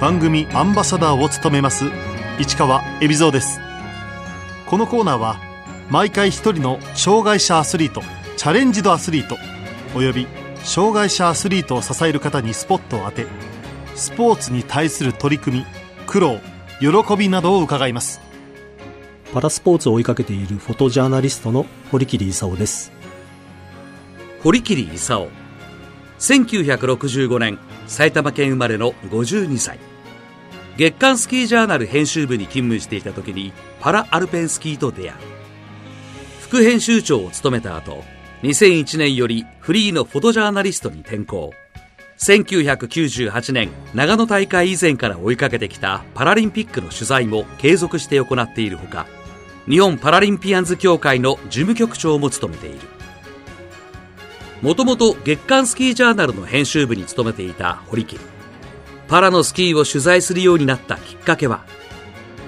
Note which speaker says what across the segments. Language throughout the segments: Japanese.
Speaker 1: 番組アンバサダーを務めます市川恵比蔵です。このコーナーは毎回一人の障害者アスリートチャレンジドアスリートおよび障害者アスリートを支える方にスポットを当てスポーツに対する取り組み苦労喜びなどを伺います。
Speaker 2: パラスポーツを追いかけているフォトジャーナリストの堀切勲です。
Speaker 3: 堀切勲。1965年埼玉県生まれの52歳月刊スキージャーナル編集部に勤務していた時にパラアルペンスキーと出会う。副編集長を務めた後2001年よりフリーのフォトジャーナリストに転向。1998年長野大会以前から追いかけてきたパラリンピックの取材も継続して行っているほか日本パラリンピアンズ協会の事務局長も務めている。もともと月刊スキージャーナルの編集部に勤めていた堀切パラのスキーを取材するようになったきっかけは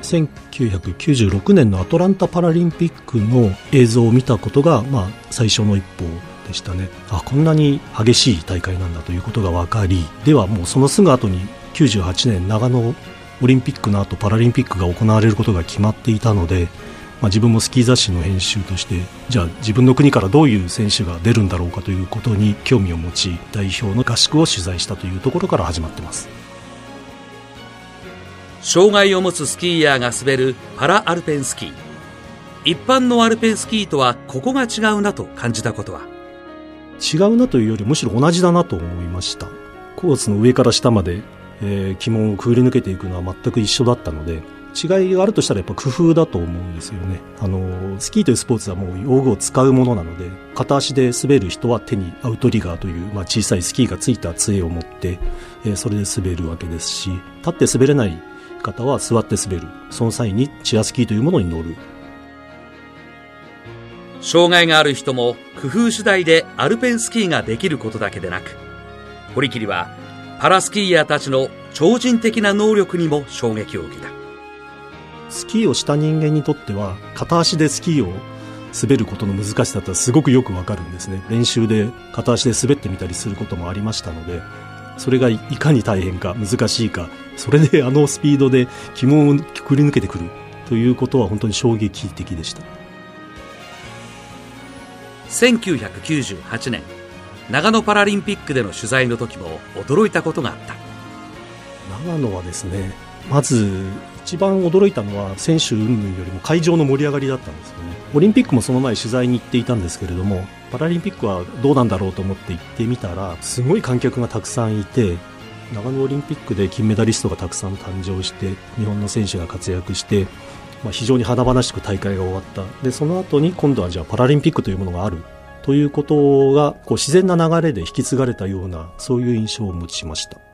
Speaker 2: ？1996年のアトランタパラリンピックの映像を見たことが、まあ、最初の一歩でしたね。あこんなに激しい大会なんだということが分かりではもうそのすぐ後に98年長野オリンピックの後パラリンピックが行われることが決まっていたのでまあ、自分もスキー雑誌の編集としてじゃあ自分の国からどういう選手が出るんだろうかということに興味を持ち代表の合宿を取材したというところから始まってます。
Speaker 3: 障害を持つスキーヤーが滑るパラアルペンスキー。一般のアルペンスキーとはここが違うなと感じたことは？
Speaker 2: 違うなというよりむしろ同じだなと思いました。コースの上から下まで、えー、旗門をくぐり抜けていくのは全く一緒だったので違いがあるとしたらやっぱ工夫だと思うんですよね。あの、スキーというスポーツはもう用具を使うものなので、片足で滑る人は手にアウトリガーという、まあ、小さいスキーがついた杖を持って、えー、それで滑るわけですし、立って滑れない方は座って滑る。その際にチアスキーというものに乗る。
Speaker 3: 障害がある人も工夫次第でアルペンスキーができることだけでなく、堀切はパラスキーヤーたちの超人的な能力にも衝撃を受けた。
Speaker 2: スキーをした人間にとっては片足でスキーを滑ることの難しさってすごくよくわかるんですね練習で片足で滑ってみたりすることもありましたのでそれがいかに大変か難しいかそれであのスピードで旗門をくり抜けてくるということは本当に衝撃的でした。
Speaker 3: 1998年長野パラリンピックでの取材の時も驚いたことがあった。
Speaker 2: 長野はですねまず一番驚いたのは選手云々よりも会場の盛り上がりだったんですよね。オリンピックもその前取材に行っていたんですけれどもパラリンピックはどうなんだろうと思って行ってみたらすごい観客がたくさんいて長野オリンピックで金メダリストがたくさん誕生して日本の選手が活躍してまあ、非常に華々しく大会が終わった。でその後に今度はじゃあパラリンピックというものがあるということがこう自然な流れで引き継がれたようなそういう印象を持ちました。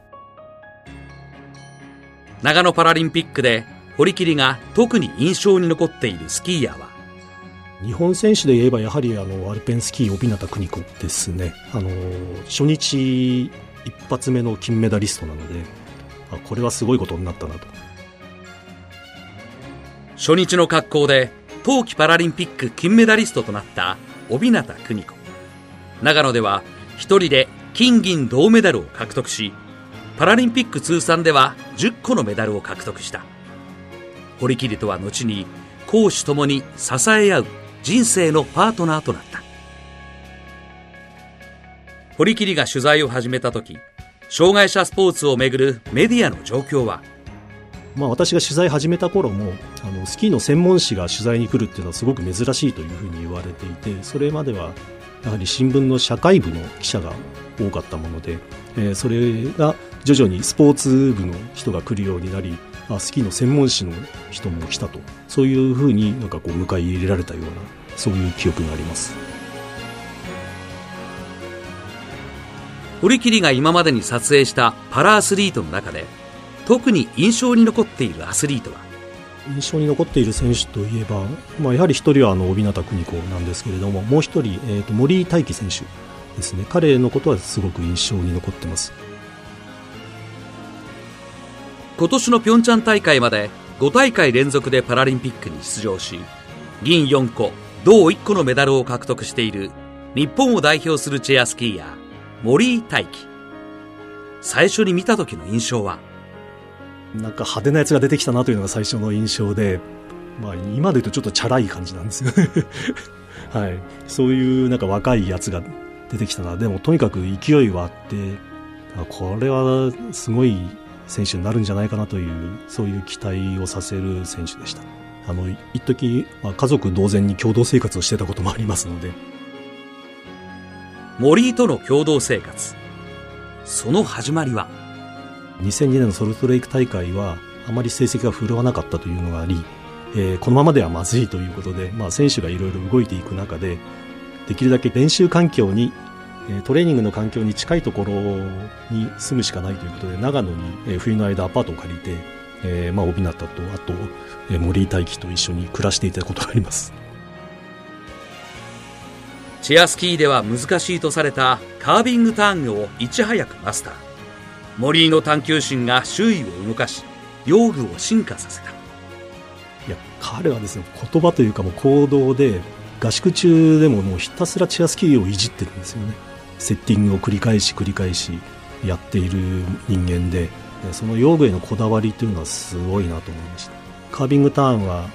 Speaker 3: 長野パラリンピックで堀切が特に印象に残っているスキーヤーは？
Speaker 2: 日本選手で言えばやはりあのアルペンスキー帯名邦子ですね。あの初日一発目の金メダリストなのであこれはすごいことになったなと。
Speaker 3: 初日の格好で冬季パラリンピック金メダリストとなった帯名邦子。長野では一人で金銀銅メダルを獲得しパラリンピック通算では10個のメダルを獲得した。堀切とは後に攻守ともに支え合う人生のパートナーとなった。堀切が取材を始めた時障害者スポーツをめぐるメディアの状況は？
Speaker 2: まあ、私が取材始めた頃もあのスキーの専門誌が取材に来るっていうのはすごく珍しいというふうに言われていてそれまではやはり新聞の社会部の記者が多かったもので、えー、それが徐々にスポーツ部の人が来るようになりあスキーの専門誌の人も来たと。そういうふうになんかこう迎え入れられたようなそういう記憶があります。
Speaker 3: 堀切が今までに撮影したパラアスリートの中で特に印象に残っているアスリートは？
Speaker 2: 印象に残っている選手といえば、まあ、やはり一人はあの帯名邦子なんですけれどももう一人、えー、と森井大輝選手ですね。彼のことはすごく印象に残ってます
Speaker 3: 今年のピョンチャン大会まで5大会連続でパラリンピックに出場し銀4個銅1個のメダルを獲得している日本を代表するチェアスキーヤー森井大輝最初に見た時の印象は？
Speaker 2: なんか派手なやつが出てきたなというのが最初の印象で、まあ、今で言うとちょっとチャラい感じなんですよね はい。そういうなんか若いやつが出てきたな。でもとにかく勢いはあって、これはすごい選手になるんじゃないかなという、そういう期待をさせる選手でした。あの、一時、まあ、家族同然に共同生活をしてたこともありますので。
Speaker 3: 森井との共同生活。その始まりは
Speaker 2: ？2002年のソルトレイク大会はあまり成績が振るわなかったというのがあり、えー、このままではまずいということで、まあ、選手がいろいろ動いていく中でできるだけ練習環境にトレーニングの環境に近いところに住むしかないということで長野に冬の間アパートを借りて、えー、まあ、帯名とあと森井大輝と一緒に暮らしていたことがあります。
Speaker 3: チェアスキーでは難しいとされたカービングターンをいち早くマスター。森井の探求心が周囲を動かし用具を進化させた。い
Speaker 2: や彼はですね言葉というかもう行動で合宿中でももうひたすらチェアスキーをいじってるんですよねセッティングを繰り返し繰り返しやっている人間でその用具へのこだわりというのはすごいなと思いました。カービングターンは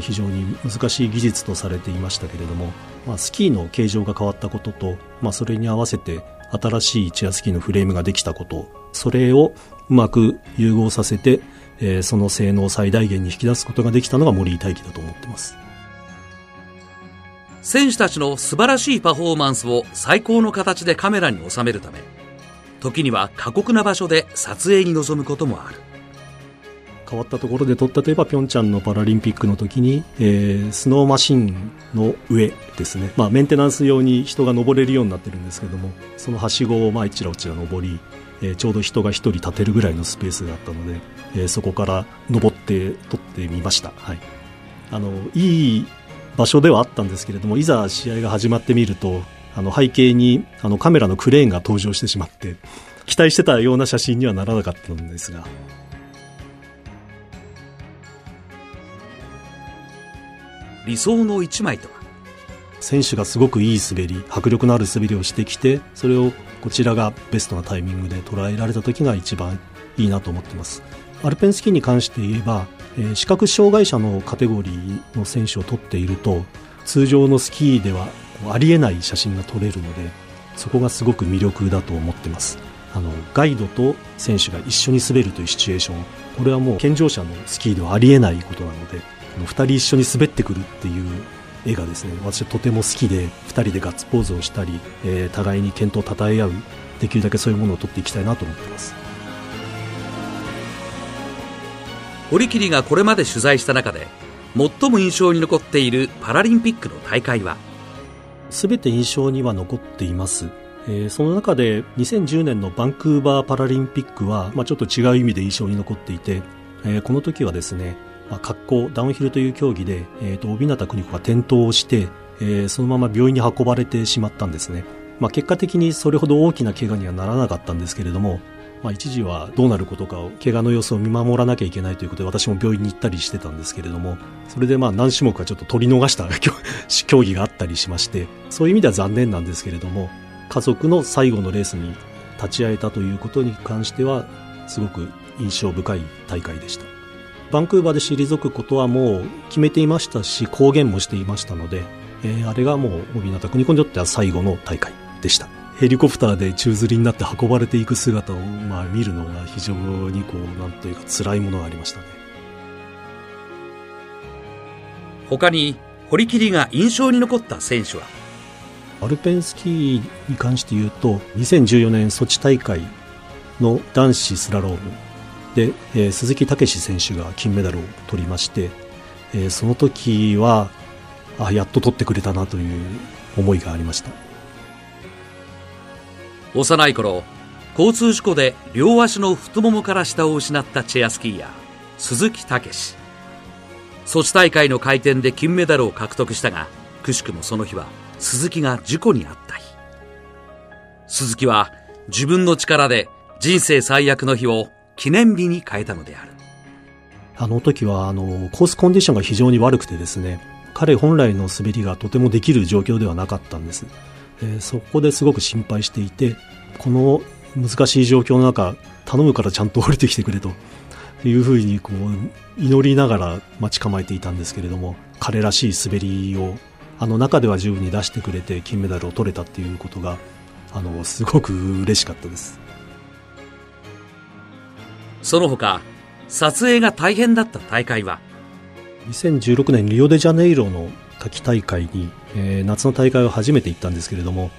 Speaker 2: 非常に難しい技術とされていましたけれども、まあ、スキーの形状が変わったことと、まあ、それに合わせて新しいチェアスキーのフレームができたことそれをうまく融合させて、え、その性能を最大限に引き出すことができたのが森井大輝だと思ってます。
Speaker 3: 選手たちの素晴らしいパフォーマンスを最高の形でカメラに収めるため時には過酷な場所で撮影に臨むこともある。
Speaker 2: 変わったところで撮ったといえばピョンチャンのパラリンピックの時に、えー、スノーマシンの上ですね、まあ、メンテナンス用に人が登れるようになってるんですけどもそのはしごをまあ一らちら登り、えー、ちょうど人が1人立てるぐらいのスペースがあったので、えー、そこから登って撮ってみました、はい、あのいい場所ではあったんですけれどもいざ試合が始まってみるとあの背景にあのカメラのクレーンが登場してしまって期待してたような写真にはならなかったんですが。
Speaker 3: 理想の一枚とは？
Speaker 2: 選手がすごくいい滑り迫力のある滑りをしてきてそれをこちらがベストなタイミングで捉えられた時が一番いいなと思ってます。アルペンスキーに関して言えばえ、視覚障害者のカテゴリーの選手を撮っていると通常のスキーではありえない写真が撮れるのでそこがすごく魅力だと思ってます。あのガイドと選手が一緒に滑るというシチュエーション。これはもう健常者のスキーではありえないことなので2人一緒に滑ってくるっていう絵がですね私はとても好きで2人でガッツポーズをしたり、えー、互いに健闘をたたえ合うできるだけそういうものを撮っていきたいなと思ってます。
Speaker 3: 堀切がこれまで取材した中で最も印象に残っているパラリンピックの大会は？
Speaker 2: 全て印象には残っています、その中で2010年のバンクーバーパラリンピックは、ちょっと違う意味で印象に残っていて、この時はですね、まあ、滑降ダウンヒルという競技で、帯名邦子が転倒をして、そのまま病院に運ばれてしまったんですね、まあ、結果的にそれほど大きな怪我にはならなかったんですけれどもまあ、一時はどうなることかを怪我の様子を見守らなきゃいけないということで私も病院に行ったりしてたんですけれどもそれでまあ何種目かちょっと取り逃した競技があったりしましてそういう意味では残念なんですけれども家族の最後のレースに立ち会えたということに関してはすごく印象深い大会でしたバンクーバーで退くことはもう決めていましたし公言もしていましたので、えー、あれがもう帯名国子にとっては最後の大会でしたヘリコプターで宙吊りになって運ばれていく姿を、まあ、見るのが非常にこう、なんというか辛いものがありましたね。
Speaker 3: 他に、堀切が印象に残った選手は？
Speaker 2: アルペンスキーに関して言うと、2014年ソチ大会の男子スラロームで、えー、鈴木武史選手が金メダルを取りまして、えー、その時は、あ、やっと取ってくれたなという思いがありました。
Speaker 3: 幼い頃交通事故で両足の太ももから下を失ったチェアスキーヤー鈴木武史。ソチ大会の回転で金メダルを獲得したがくしくもその日は鈴木が事故に遭った日。鈴木は自分の力で人生最悪の日を記念日に変えたのである。
Speaker 2: あの時はあのコースコンディションが非常に悪くてですね彼本来の滑りがとてもできる状況ではなかったんです。えー、そこですごく心配していてこの難しい状況の中頼むからちゃんと降りてきてくれというふうにこう祈りながら待ち構えていたんですけれども彼らしい滑りをあの中では十分に出してくれて金メダルを取れたっていうことがあのすごく嬉しかったです。
Speaker 3: その他撮影が大変だった大会は
Speaker 2: ？2016年リオデジャネイロの夏季大会に、えー、夏の大会を初めて行ったんですけれども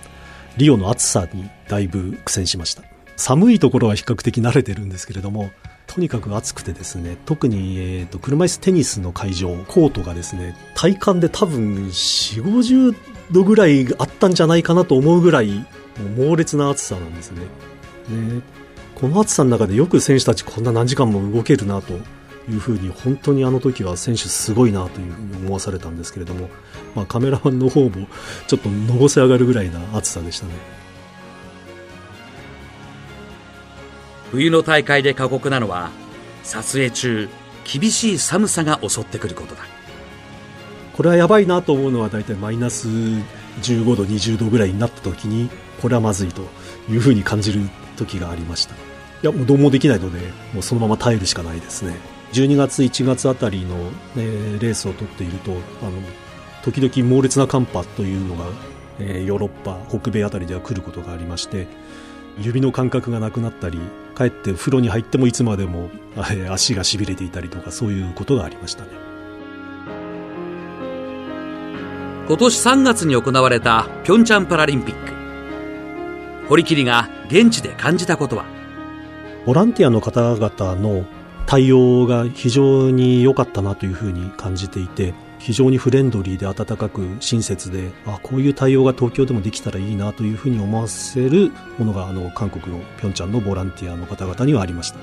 Speaker 2: リオの暑さにだいぶ苦戦しました。寒いところは比較的慣れてるんですけれどもとにかく暑くてですね特に、えーと、車椅子テニスの会場コートがですね体感で多分4 5 0度ぐらいあったんじゃないかなと思うぐらい猛烈な暑さなんですね。ねこの暑さの中でよく選手たちこんな何時間も動けるなというふうに本当にあの時は選手すごいなというふうに思わされたんですけれども、まあ、カメラマンの方もちょっとのぼせ上がるぐらいな暑さでしたね。
Speaker 3: 冬の大会で過酷なのは撮影中厳しい寒さが襲ってくることだ。
Speaker 2: これはやばいなと思うのは大体マイナス15度20度ぐらいになった時にこれはまずいというふうに感じる時がありました。いやもうどうもできないのでもうそのまま耐えるしかないですね12月1月あたりの、ね、レースを取っているとあの時々猛烈な寒波というのが、えー、ヨーロッパ北米あたりでは来ることがありまして指の感覚がなくなったりかえって風呂に入ってもいつまでも、えー、足がしびれていたりとかそういうことがありましたね。
Speaker 3: 今年3月に行われたピョンチャンパラリンピック。堀切が現地で感じたことは？
Speaker 2: ボランティアの方々の対応が非常に良かったなというふうに感じていて非常にフレンドリーで温かく親切であこういう対応が東京でもできたらいいなというふうに思わせるものがあの韓国のピョンチャンのボランティアの方々にはありました。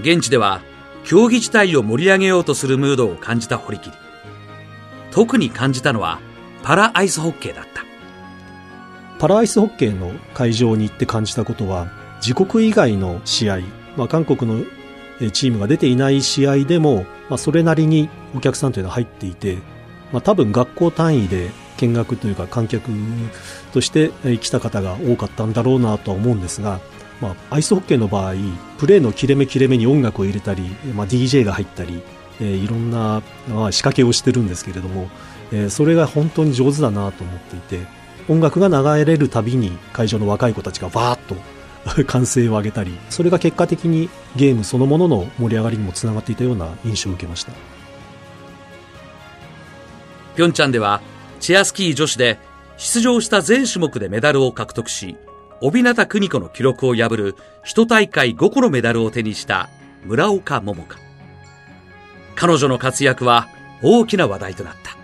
Speaker 3: 現地では競技自体を盛り上げようとするムードを感じた堀切。特に感じたのはパラアイスホッケーだった。
Speaker 2: パラアイスホッケーの会場に行って感じたことは自国以外の試合まあ、韓国のチームが出ていない試合でも、まあ、それなりにお客さんというのは入っていて、まあ、多分学校単位で見学というか観客として来た方が多かったんだろうなとは思うんですが、まあ、アイスホッケーの場合プレーの切れ目切れ目に音楽を入れたり、まあ、DJ が入ったり、えー、いろんな、まあ、仕掛けをしてるんですけれども、えー、それが本当に上手だなと思っていて音楽が流れるたびに会場の若い子たちがバーッと 歓声を上げたりそれが結果的にゲームそのものの盛り上がりにもつながっていたような印象を受けました。
Speaker 3: ピョンチャンではチェアスキー女子で出場した全種目でメダルを獲得し帯名邦子の記録を破る1大会5個のメダルを手にした村岡桃佳。彼女の活躍は大きな話題となった。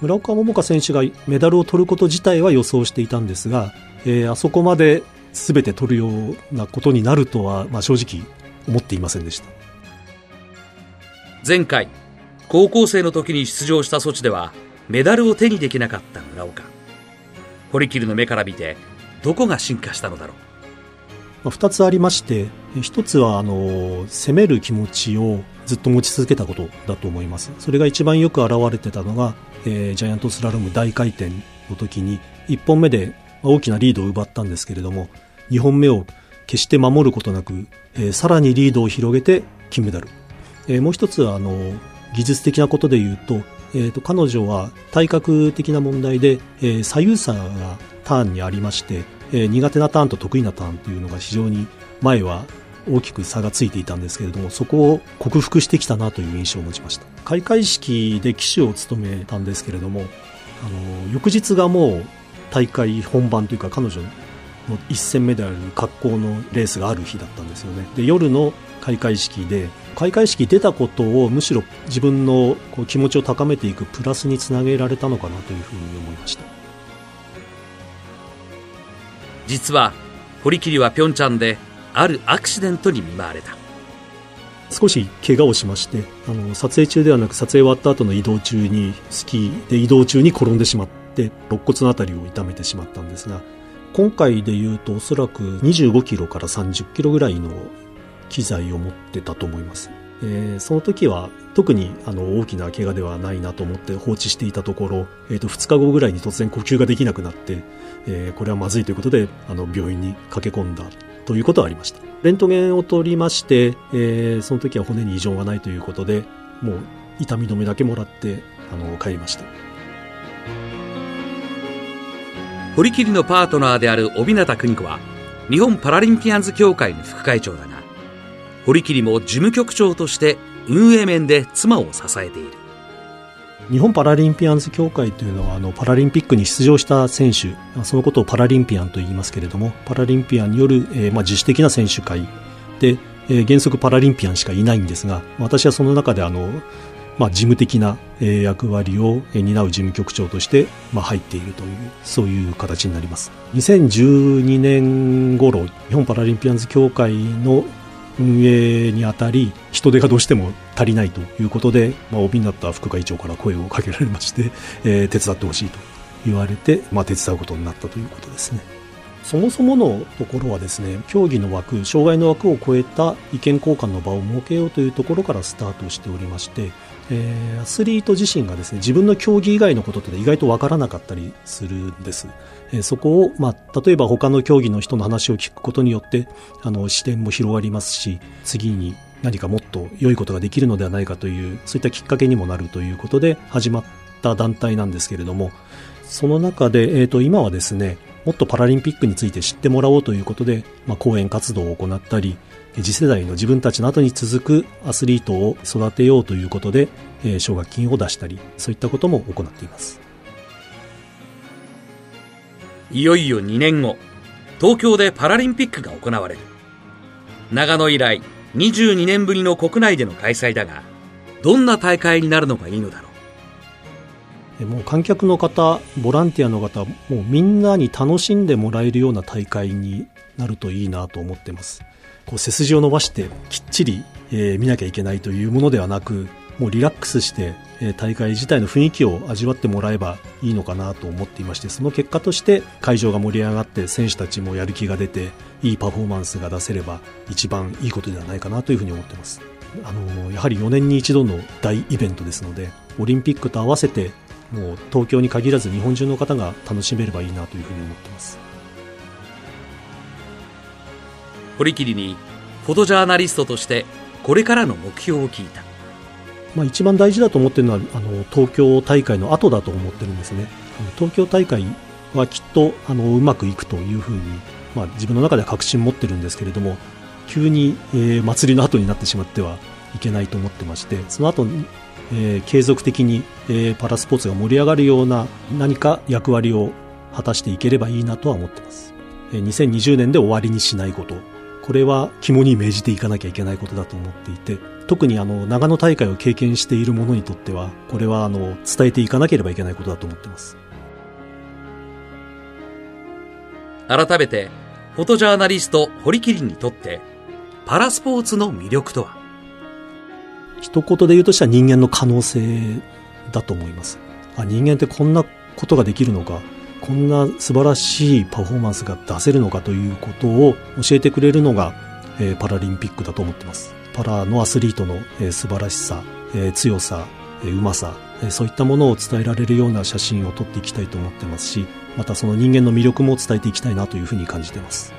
Speaker 2: 村岡桃佳選手がメダルを取ること自体は予想していたんですが、えー、あそこまで全て取るようなことになるとは、まあ、正直思っていませんでした。
Speaker 3: 前回高校生の時に出場した措置ではメダルを手にできなかった村岡。堀切の目から見てどこが進化したのだろう、
Speaker 2: まあ、2つありまして1つはあの攻める気持ちをずっと持ち続けたことだと思います。それが一番よく表れてたのが、えー、ジャイアントスラローム大回転の時に1本目で大きなリードを奪ったんですけれども、2本目を決して守ることなく、えー、さらにリードを広げて金メダル。えー、もう一つは、あの、技術的なことで言うと、えーと、彼女は体格的な問題で、えー、左右差がターンにありまして、えー、苦手なターンと得意なターンというのが非常に前は大きく差がついていたんですけれどもそこを克服してきたなという印象を持ちました開会式で騎手を務めたんですけれどもあの翌日がもう大会本番というか彼女の1戦目である格好のレースがある日だったんですよね。で夜の開会式で開会式出たことをむしろ自分のこう気持ちを高めていくプラスにつなげられたのかなというふうに思いました。
Speaker 3: 実は堀切はピョンチャンであるアクシデントに見舞われた。
Speaker 2: 少し怪我をしましてあの撮影中ではなく撮影終わった後の移動中にスキーで移動中に転んでしまってで肋骨のあたりを痛めてしまったんですが今回でいうとおそらく25キロから30キロぐらいの機材を持ってたと思います。えー、その時は特にあの大きな怪我ではないなと思って放置していたところ、えー、と2日後ぐらいに突然呼吸ができなくなって、えー、これはまずいということであの病院に駆け込んだということはありました。レントゲンを取りまして、えー、その時は骨に異常がないということで、もう痛み止めだけもらって、あの、帰りました。
Speaker 3: 堀切のパートナーである帯名邦子は、日本パラリンピアンズ協会の副会長だが、堀切も事務局長として運営面で妻を支えている。
Speaker 2: 日本パラリンピアンズ協会というのはあのパラリンピックに出場した選手そのことをパラリンピアンと言いますけれどもパラリンピアンによる、えー、まあ、自主的な選手会で、えー、原則パラリンピアンしかいないんですが私はその中であの、まあ、事務的な、役割を担う事務局長として、まあ、入っているというそういう形になります2012年頃日本パラリンピアンズ協会の運営にあたり人手がどうしても足りないということで、まあ、帯になった副会長から声をかけられまして、えー、手伝ってほしいと言われて、まあ、手伝うことになったということですね。そもそものところはですね、競技の枠、障害の枠を超えた意見交換の場を設けようというところからスタートしておりまして、えー、アスリート自身がですね、自分の競技以外のことって意外とわからなかったりするんです。えー、そこを、まあ、例えば他の競技の人の話を聞くことによって、あの、視点も広がりますし、次に何かもっと良いことができるのではないかという、そういったきっかけにもなるということで始まった団体なんですけれども、その中で、え、ー、と、今はですね、もっとパラリンピックについて知ってもらおうということで、まあ、講演活動を行ったり、次世代の自分たちの後に続くアスリートを育てようということで、えー、奨学金を出したり、そういったことも行っています。
Speaker 3: いよいよ2年後、東京でパラリンピックが行われる。長野以来、22年ぶりの国内での開催だが、どんな大会になるのがいいのだろ
Speaker 2: う。もう観客の方、ボランティアの方、もうみんなに楽しんでもらえるような大会になるといいなと思ってます。こう背筋を伸ばしてきっちり、えー、見なきゃいけないというものではなくもうリラックスして、えー、大会自体の雰囲気を味わってもらえばいいのかなと思っていましてその結果として会場が盛り上がって選手たちもやる気が出ていいパフォーマンスが出せれば一番いいことではないかなというふうに思ってますあのやはり4年に一度の大イベントですのでオリンピックと合わせてもう東京に限らず日本中の方が楽しめればいいなというふうに思ってます。
Speaker 3: 堀切にフォトジャーナリストとしてこれからの目標を聞いた、
Speaker 2: まあ、一番大事だと思ってるのはあの東京大会の後だと思ってるんですね。東京大会はきっとあのうまくいくというふうに、まあ、自分の中では確信持ってるんですけれども急に、えー、祭りの後になってしまってはいけないと思ってましてその後に、えー、継続的に、えー、パラスポーツが盛り上がるような何か役割を果たしていければいいなとは思ってます、えー、2020年で終わりにしないこと。これは肝に銘じていかなきゃいけないことだと思っていて、特にあの、長野大会を経験している者にとっては、これはあの、伝えていかなければいけないことだと思ってます。
Speaker 3: 改めて、フォトジャーナリスト堀切にとって、パラスポーツの魅力とは？
Speaker 2: 一言で言うとしたら人間の可能性だと思います。あ、人間ってこんなことができるのか。こんな素晴らしいパフォーマンスが出せるのかということを教えてくれるのが、えー、パラリンピックだと思ってます。パラのアスリートの、えー、素晴らしさ、えー、強さ、えー、うまさ、えー、そういったものを伝えられるような写真を撮っていきたいと思ってますし、またその人間の魅力も伝えていきたいなというふうに感じてます。